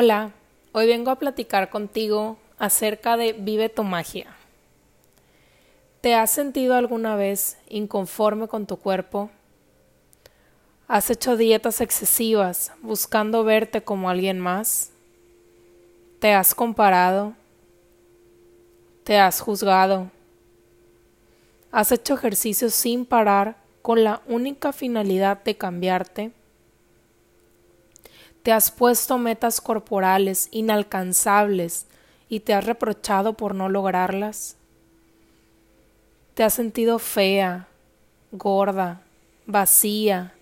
Hola, hoy vengo a platicar contigo acerca de Vive tu magia. ¿Te has sentido alguna vez inconforme con tu cuerpo? ¿Has hecho dietas excesivas buscando verte como alguien más? ¿Te has comparado? ¿Te has juzgado? ¿Has hecho ejercicios sin parar con la única finalidad de cambiarte? Te has puesto metas corporales inalcanzables y te has reprochado por no lograrlas. Te has sentido fea, gorda, vacía,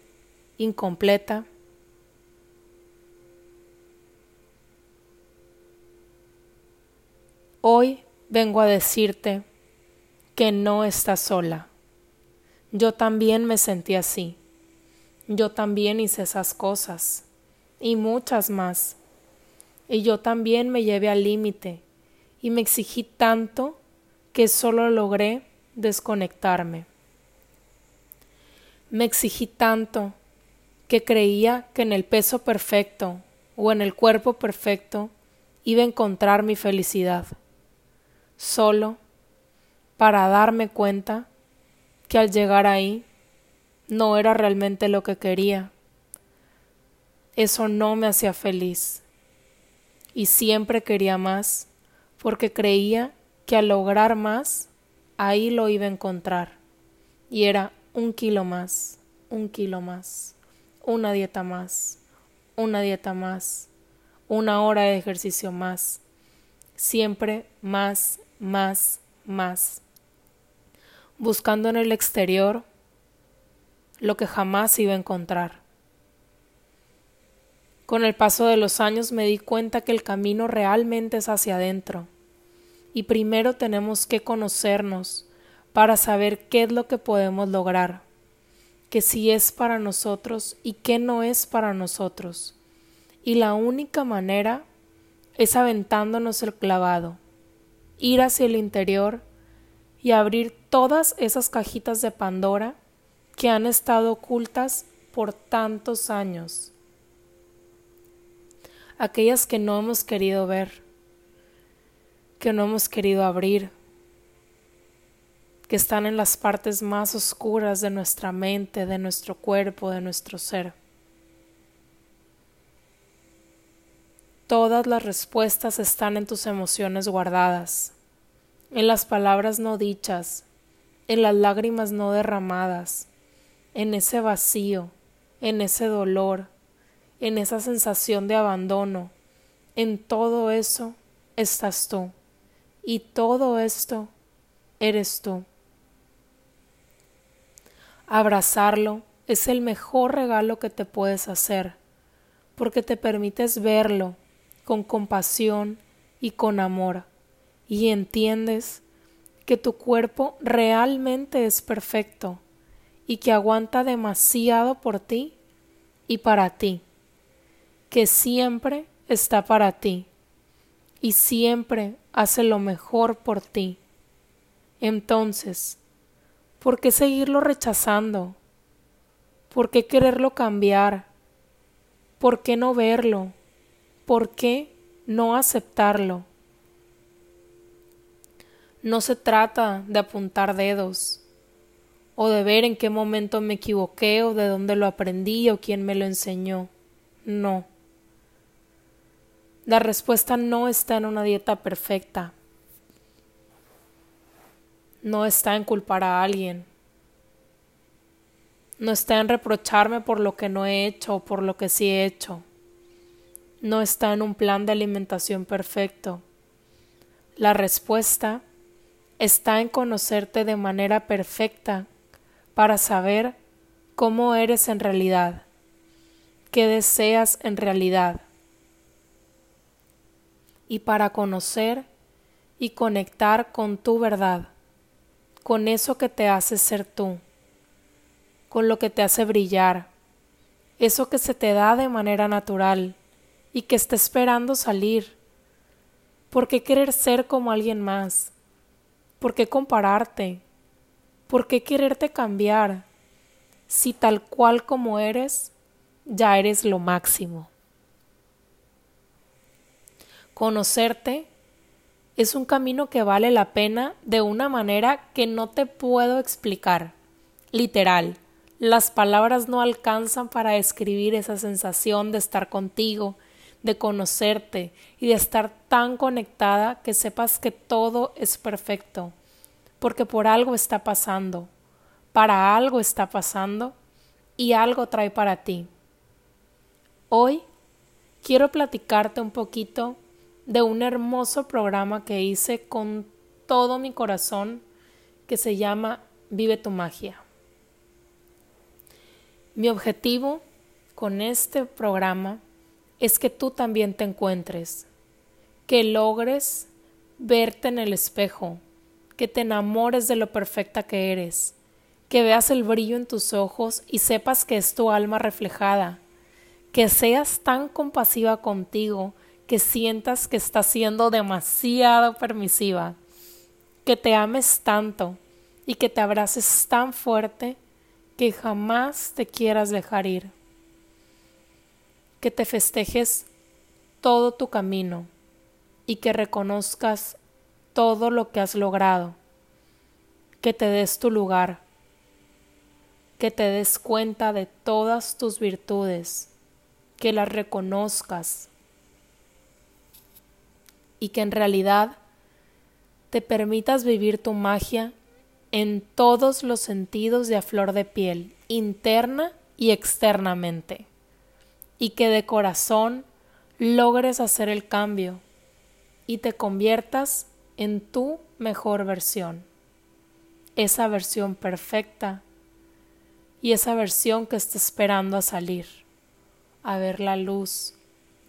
incompleta. Hoy vengo a decirte que no estás sola. Yo también me sentí así. Yo también hice esas cosas y muchas más. Y yo también me llevé al límite y me exigí tanto que solo logré desconectarme. Me exigí tanto que creía que en el peso perfecto o en el cuerpo perfecto iba a encontrar mi felicidad, solo para darme cuenta que al llegar ahí no era realmente lo que quería eso no me hacía feliz. Y siempre quería más, porque creía que al lograr más, ahí lo iba a encontrar. Y era un kilo más, un kilo más, una dieta más, una dieta más, una hora de ejercicio más. Siempre más, más, más. Buscando en el exterior lo que jamás iba a encontrar. Con el paso de los años me di cuenta que el camino realmente es hacia adentro. Y primero tenemos que conocernos para saber qué es lo que podemos lograr, que si es para nosotros y qué no es para nosotros. Y la única manera es aventándonos el clavado, ir hacia el interior y abrir todas esas cajitas de Pandora que han estado ocultas por tantos años aquellas que no hemos querido ver, que no hemos querido abrir, que están en las partes más oscuras de nuestra mente, de nuestro cuerpo, de nuestro ser. Todas las respuestas están en tus emociones guardadas, en las palabras no dichas, en las lágrimas no derramadas, en ese vacío, en ese dolor, en esa sensación de abandono. En todo eso estás tú. Y todo esto eres tú. Abrazarlo es el mejor regalo que te puedes hacer, porque te permites verlo con compasión y con amor, y entiendes que tu cuerpo realmente es perfecto y que aguanta demasiado por ti y para ti que siempre está para ti y siempre hace lo mejor por ti. Entonces, ¿por qué seguirlo rechazando? ¿Por qué quererlo cambiar? ¿Por qué no verlo? ¿Por qué no aceptarlo? No se trata de apuntar dedos, o de ver en qué momento me equivoqué, o de dónde lo aprendí, o quién me lo enseñó. No. La respuesta no está en una dieta perfecta. No está en culpar a alguien. No está en reprocharme por lo que no he hecho o por lo que sí he hecho. No está en un plan de alimentación perfecto. La respuesta está en conocerte de manera perfecta para saber cómo eres en realidad, qué deseas en realidad y para conocer y conectar con tu verdad, con eso que te hace ser tú, con lo que te hace brillar, eso que se te da de manera natural y que está esperando salir. ¿Por qué querer ser como alguien más? ¿Por qué compararte? ¿Por qué quererte cambiar? Si tal cual como eres, ya eres lo máximo. Conocerte es un camino que vale la pena de una manera que no te puedo explicar. Literal, las palabras no alcanzan para describir esa sensación de estar contigo, de conocerte y de estar tan conectada que sepas que todo es perfecto, porque por algo está pasando, para algo está pasando y algo trae para ti. Hoy quiero platicarte un poquito de un hermoso programa que hice con todo mi corazón que se llama Vive tu magia. Mi objetivo con este programa es que tú también te encuentres, que logres verte en el espejo, que te enamores de lo perfecta que eres, que veas el brillo en tus ojos y sepas que es tu alma reflejada, que seas tan compasiva contigo que sientas que estás siendo demasiado permisiva, que te ames tanto y que te abraces tan fuerte que jamás te quieras dejar ir, que te festejes todo tu camino y que reconozcas todo lo que has logrado, que te des tu lugar, que te des cuenta de todas tus virtudes, que las reconozcas y que en realidad te permitas vivir tu magia en todos los sentidos de a flor de piel, interna y externamente, y que de corazón logres hacer el cambio y te conviertas en tu mejor versión, esa versión perfecta y esa versión que está esperando a salir, a ver la luz,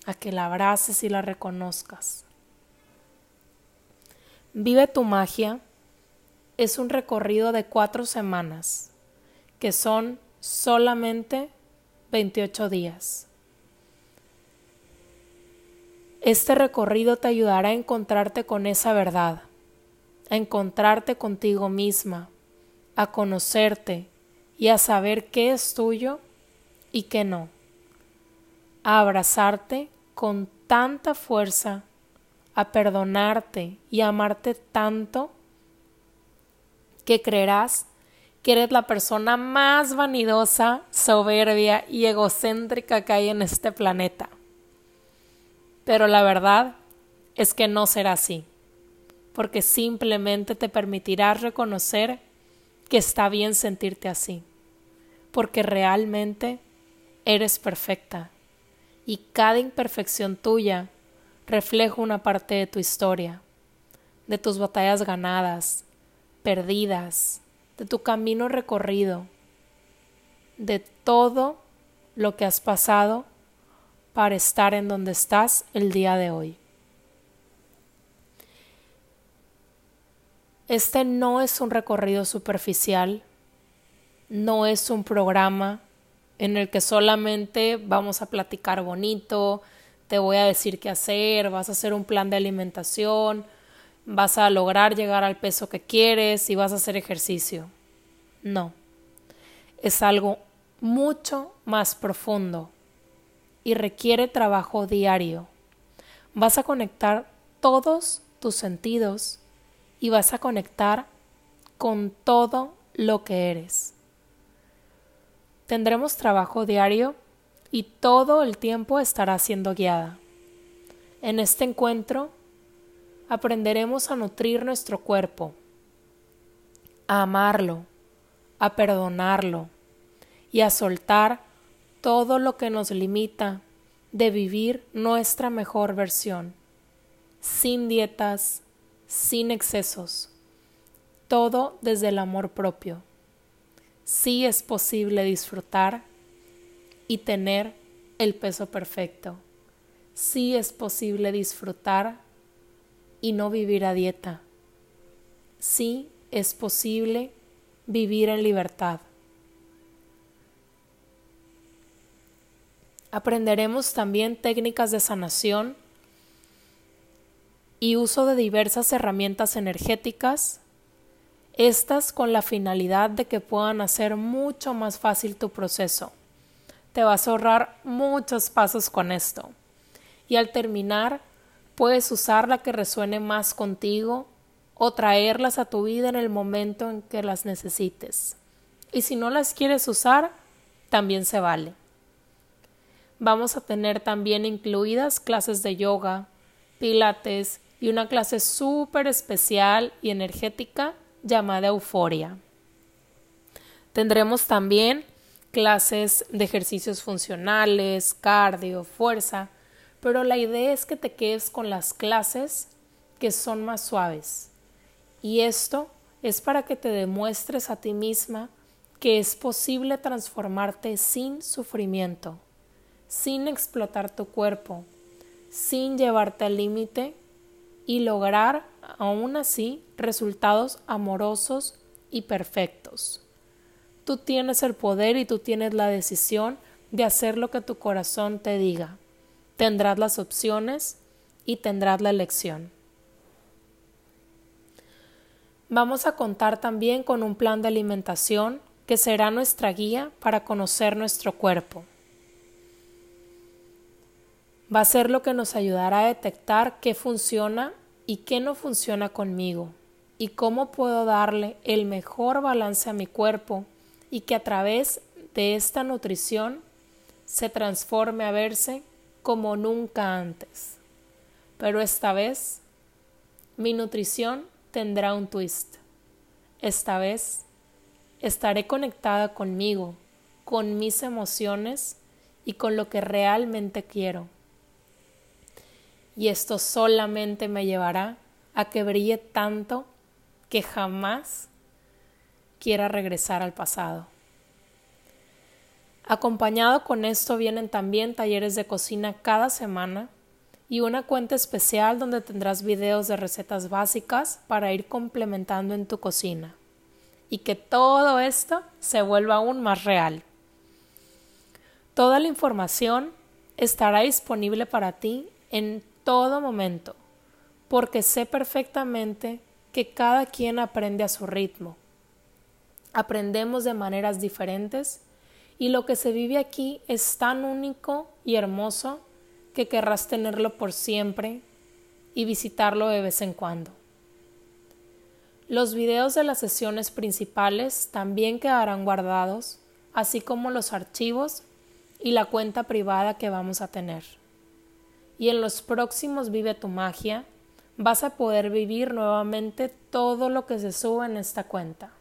a que la abraces y la reconozcas. Vive tu magia es un recorrido de cuatro semanas, que son solamente 28 días. Este recorrido te ayudará a encontrarte con esa verdad, a encontrarte contigo misma, a conocerte y a saber qué es tuyo y qué no, a abrazarte con tanta fuerza a perdonarte y a amarte tanto que creerás que eres la persona más vanidosa, soberbia y egocéntrica que hay en este planeta. Pero la verdad es que no será así, porque simplemente te permitirás reconocer que está bien sentirte así, porque realmente eres perfecta y cada imperfección tuya refleja una parte de tu historia, de tus batallas ganadas, perdidas, de tu camino recorrido, de todo lo que has pasado para estar en donde estás el día de hoy. Este no es un recorrido superficial, no es un programa en el que solamente vamos a platicar bonito, te voy a decir qué hacer, vas a hacer un plan de alimentación, vas a lograr llegar al peso que quieres y vas a hacer ejercicio. No, es algo mucho más profundo y requiere trabajo diario. Vas a conectar todos tus sentidos y vas a conectar con todo lo que eres. Tendremos trabajo diario y todo el tiempo estará siendo guiada. En este encuentro aprenderemos a nutrir nuestro cuerpo, a amarlo, a perdonarlo y a soltar todo lo que nos limita de vivir nuestra mejor versión, sin dietas, sin excesos, todo desde el amor propio. Sí es posible disfrutar y tener el peso perfecto. Sí es posible disfrutar y no vivir a dieta. Sí es posible vivir en libertad. Aprenderemos también técnicas de sanación y uso de diversas herramientas energéticas, estas con la finalidad de que puedan hacer mucho más fácil tu proceso te vas a ahorrar muchos pasos con esto. Y al terminar, Puedes usar la que resuene más contigo o traerlas a tu vida en el momento en que las necesites. Y si no las quieres usar, también se vale. Vamos a tener también incluidas clases de yoga, pilates y una clase súper especial y energética llamada Euforia. Tendremos también clases de ejercicios funcionales, cardio, fuerza, pero la idea es que te quedes con las clases que son más suaves. Y esto es para que te demuestres a ti misma que es posible transformarte sin sufrimiento, sin explotar tu cuerpo, sin llevarte al límite y lograr aún así resultados amorosos y perfectos. Tú tienes el poder y tú tienes la decisión de hacer lo que tu corazón te diga. Tendrás las opciones y tendrás la elección. Vamos a contar también con un plan de alimentación que será nuestra guía para conocer nuestro cuerpo. Va a ser lo que nos ayudará a detectar qué funciona y qué no funciona conmigo y cómo puedo darle el mejor balance a mi cuerpo y que a través de esta nutrición se transforme a verse como nunca antes. Pero esta vez mi nutrición tendrá un twist. Esta vez estaré conectada conmigo, con mis emociones y con lo que realmente quiero. Y esto solamente me llevará a que brille tanto que jamás quiera regresar al pasado. Acompañado con esto vienen también talleres de cocina cada semana y una cuenta especial donde tendrás videos de recetas básicas para ir complementando en tu cocina y que todo esto se vuelva aún más real. Toda la información estará disponible para ti en todo momento, porque sé perfectamente que cada quien aprende a su ritmo. Aprendemos de maneras diferentes y lo que se vive aquí es tan único y hermoso que querrás tenerlo por siempre y visitarlo de vez en cuando. Los videos de las sesiones principales también quedarán guardados, así como los archivos y la cuenta privada que vamos a tener. Y en los próximos Vive tu magia vas a poder vivir nuevamente todo lo que se sube en esta cuenta,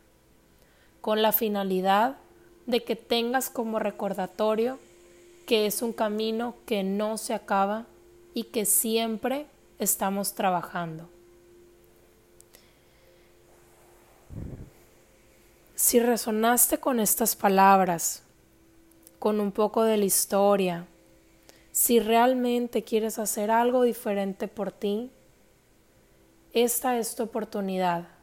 con la finalidad de que tengas como recordatorio que es un camino que no se acaba y que siempre estamos trabajando. Si resonaste con estas palabras, con un poco de la historia, si realmente quieres hacer algo diferente por ti, esta es tu oportunidad.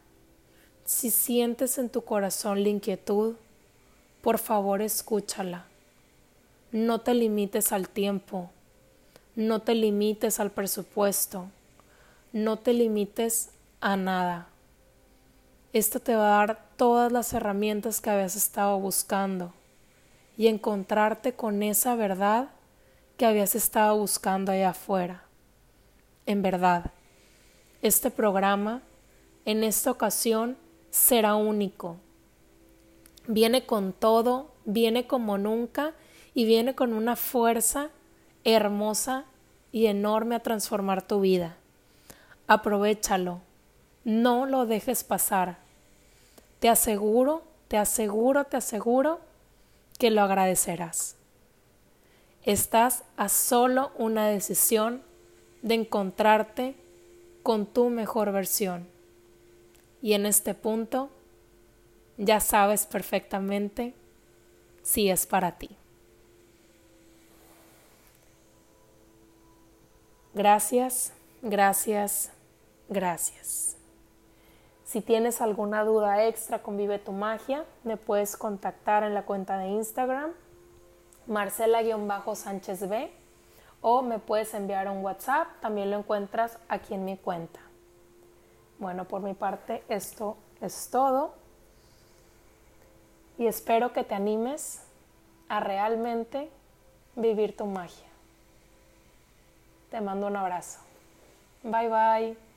Si sientes en tu corazón la inquietud, por favor escúchala. No te limites al tiempo, no te limites al presupuesto, no te limites a nada. Esto te va a dar todas las herramientas que habías estado buscando y encontrarte con esa verdad que habías estado buscando allá afuera. En verdad, este programa en esta ocasión será único. Viene con todo, viene como nunca y viene con una fuerza hermosa y enorme a transformar tu vida. Aprovechalo, no lo dejes pasar. Te aseguro, te aseguro, te aseguro que lo agradecerás. Estás a solo una decisión de encontrarte con tu mejor versión. Y en este punto ya sabes perfectamente si es para ti. Gracias, gracias, gracias. Si tienes alguna duda extra con Vive tu Magia, me puedes contactar en la cuenta de Instagram, Marcela-Sánchez B, o me puedes enviar un WhatsApp, también lo encuentras aquí en mi cuenta. Bueno, por mi parte esto es todo y espero que te animes a realmente vivir tu magia. Te mando un abrazo. Bye bye.